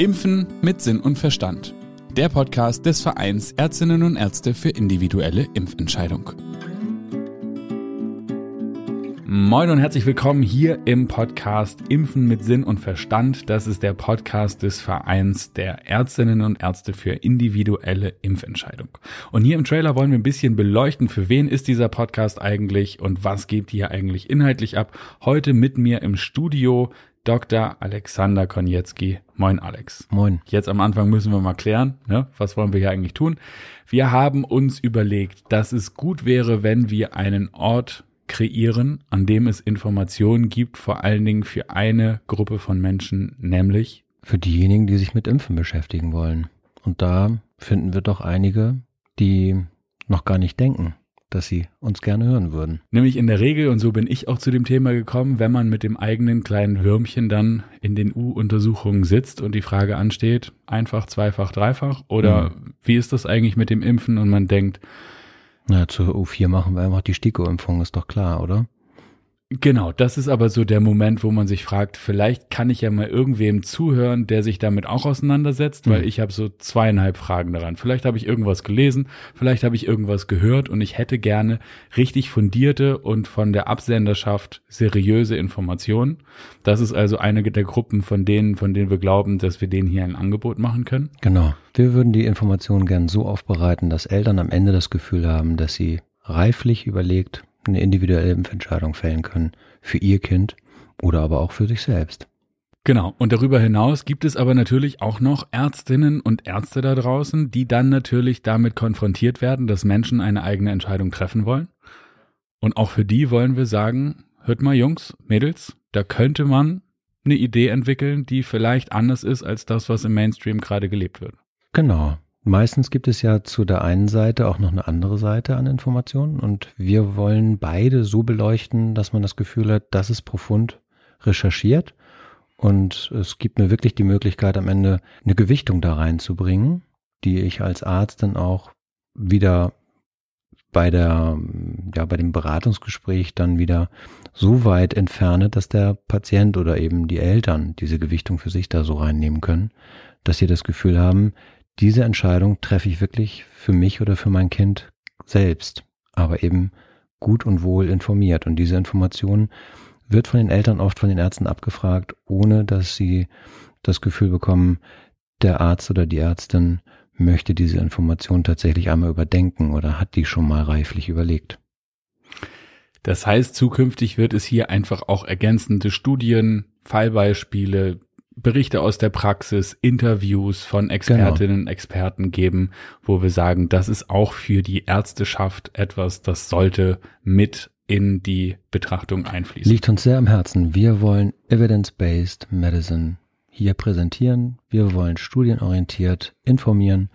Impfen mit Sinn und Verstand. Der Podcast des Vereins Ärztinnen und Ärzte für individuelle Impfentscheidung. Moin und herzlich willkommen hier im Podcast Impfen mit Sinn und Verstand. Das ist der Podcast des Vereins der Ärztinnen und Ärzte für individuelle Impfentscheidung. Und hier im Trailer wollen wir ein bisschen beleuchten, für wen ist dieser Podcast eigentlich und was geht hier eigentlich inhaltlich ab. Heute mit mir im Studio Dr. Alexander Konietzki. Moin, Alex. Moin. Jetzt am Anfang müssen wir mal klären, ne? was wollen wir hier eigentlich tun? Wir haben uns überlegt, dass es gut wäre, wenn wir einen Ort kreieren, an dem es Informationen gibt, vor allen Dingen für eine Gruppe von Menschen, nämlich für diejenigen, die sich mit Impfen beschäftigen wollen. Und da finden wir doch einige, die noch gar nicht denken dass Sie uns gerne hören würden. Nämlich in der Regel, und so bin ich auch zu dem Thema gekommen, wenn man mit dem eigenen kleinen Würmchen dann in den U-Untersuchungen sitzt und die Frage ansteht, einfach, zweifach, dreifach, oder mhm. wie ist das eigentlich mit dem Impfen und man denkt, na, zur U4 machen wir einfach die STIKO-Impfung, ist doch klar, oder? Genau, das ist aber so der Moment, wo man sich fragt, vielleicht kann ich ja mal irgendwem zuhören, der sich damit auch auseinandersetzt, weil mhm. ich habe so zweieinhalb Fragen daran. Vielleicht habe ich irgendwas gelesen, vielleicht habe ich irgendwas gehört und ich hätte gerne richtig fundierte und von der Absenderschaft seriöse Informationen. Das ist also eine der Gruppen von denen, von denen wir glauben, dass wir denen hier ein Angebot machen können. Genau. Wir würden die Informationen gern so aufbereiten, dass Eltern am Ende das Gefühl haben, dass sie reiflich überlegt eine individuelle Impfentscheidung fällen können für ihr Kind oder aber auch für sich selbst. Genau. Und darüber hinaus gibt es aber natürlich auch noch Ärztinnen und Ärzte da draußen, die dann natürlich damit konfrontiert werden, dass Menschen eine eigene Entscheidung treffen wollen. Und auch für die wollen wir sagen, hört mal Jungs, Mädels, da könnte man eine Idee entwickeln, die vielleicht anders ist als das, was im Mainstream gerade gelebt wird. Genau. Meistens gibt es ja zu der einen Seite auch noch eine andere Seite an Informationen und wir wollen beide so beleuchten, dass man das Gefühl hat, das ist profund recherchiert und es gibt mir wirklich die Möglichkeit am Ende eine Gewichtung da reinzubringen, die ich als Arzt dann auch wieder bei der, ja, bei dem Beratungsgespräch dann wieder so weit entferne, dass der Patient oder eben die Eltern diese Gewichtung für sich da so reinnehmen können, dass sie das Gefühl haben, diese Entscheidung treffe ich wirklich für mich oder für mein Kind selbst, aber eben gut und wohl informiert. Und diese Information wird von den Eltern oft von den Ärzten abgefragt, ohne dass sie das Gefühl bekommen, der Arzt oder die Ärztin möchte diese Information tatsächlich einmal überdenken oder hat die schon mal reiflich überlegt. Das heißt, zukünftig wird es hier einfach auch ergänzende Studien, Fallbeispiele, Berichte aus der Praxis, Interviews von Expertinnen und genau. Experten geben, wo wir sagen, das ist auch für die Ärzteschaft etwas, das sollte mit in die Betrachtung einfließen. Liegt uns sehr am Herzen. Wir wollen Evidence-Based Medicine hier präsentieren. Wir wollen studienorientiert informieren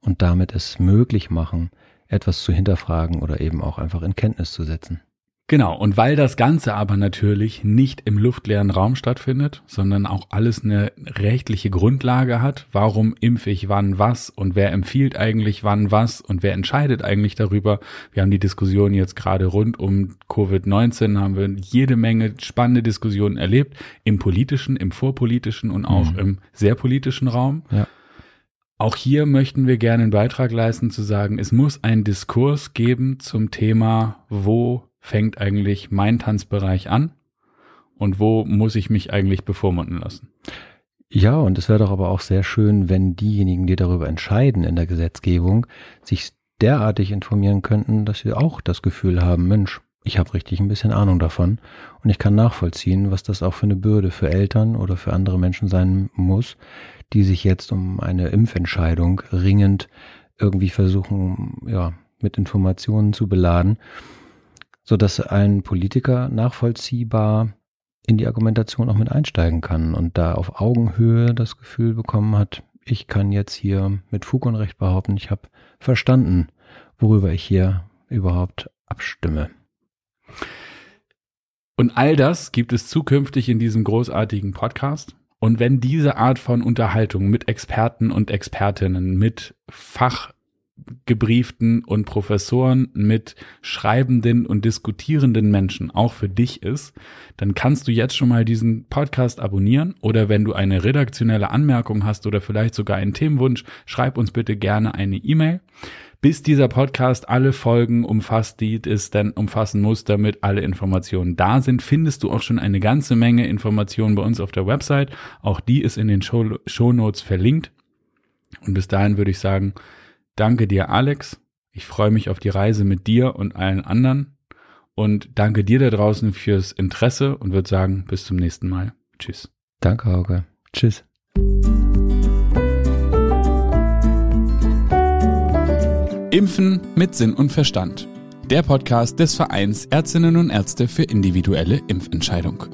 und damit es möglich machen, etwas zu hinterfragen oder eben auch einfach in Kenntnis zu setzen. Genau, und weil das Ganze aber natürlich nicht im luftleeren Raum stattfindet, sondern auch alles eine rechtliche Grundlage hat, warum impfe ich wann was und wer empfiehlt eigentlich wann was und wer entscheidet eigentlich darüber. Wir haben die Diskussion jetzt gerade rund um Covid-19, haben wir jede Menge spannende Diskussionen erlebt, im politischen, im vorpolitischen und auch mhm. im sehr politischen Raum. Ja. Auch hier möchten wir gerne einen Beitrag leisten zu sagen, es muss einen Diskurs geben zum Thema, wo fängt eigentlich mein Tanzbereich an und wo muss ich mich eigentlich bevormunden lassen? Ja, und es wäre doch aber auch sehr schön, wenn diejenigen, die darüber entscheiden in der Gesetzgebung, sich derartig informieren könnten, dass sie auch das Gefühl haben, Mensch, ich habe richtig ein bisschen Ahnung davon und ich kann nachvollziehen, was das auch für eine Bürde für Eltern oder für andere Menschen sein muss, die sich jetzt um eine Impfentscheidung ringend irgendwie versuchen, ja, mit Informationen zu beladen so dass ein Politiker nachvollziehbar in die Argumentation auch mit einsteigen kann und da auf Augenhöhe das Gefühl bekommen hat, ich kann jetzt hier mit Fug und Recht behaupten, ich habe verstanden, worüber ich hier überhaupt abstimme. Und all das gibt es zukünftig in diesem großartigen Podcast. Und wenn diese Art von Unterhaltung mit Experten und Expertinnen, mit Fach Gebrieften und Professoren, mit schreibenden und diskutierenden Menschen auch für dich ist, dann kannst du jetzt schon mal diesen Podcast abonnieren oder wenn du eine redaktionelle Anmerkung hast oder vielleicht sogar einen Themenwunsch, schreib uns bitte gerne eine E-Mail. Bis dieser Podcast alle Folgen umfasst, die es dann umfassen muss, damit alle Informationen da sind, findest du auch schon eine ganze Menge Informationen bei uns auf der Website. Auch die ist in den Show, Show Notes verlinkt. Und bis dahin würde ich sagen, danke dir, Alex. Ich freue mich auf die Reise mit dir und allen anderen. Und danke dir da draußen fürs Interesse und würde sagen, bis zum nächsten Mal. Tschüss. Danke, Hauke. Tschüss. Impfen mit Sinn und Verstand. Der Podcast des Vereins Ärztinnen und Ärzte für individuelle Impfentscheidung.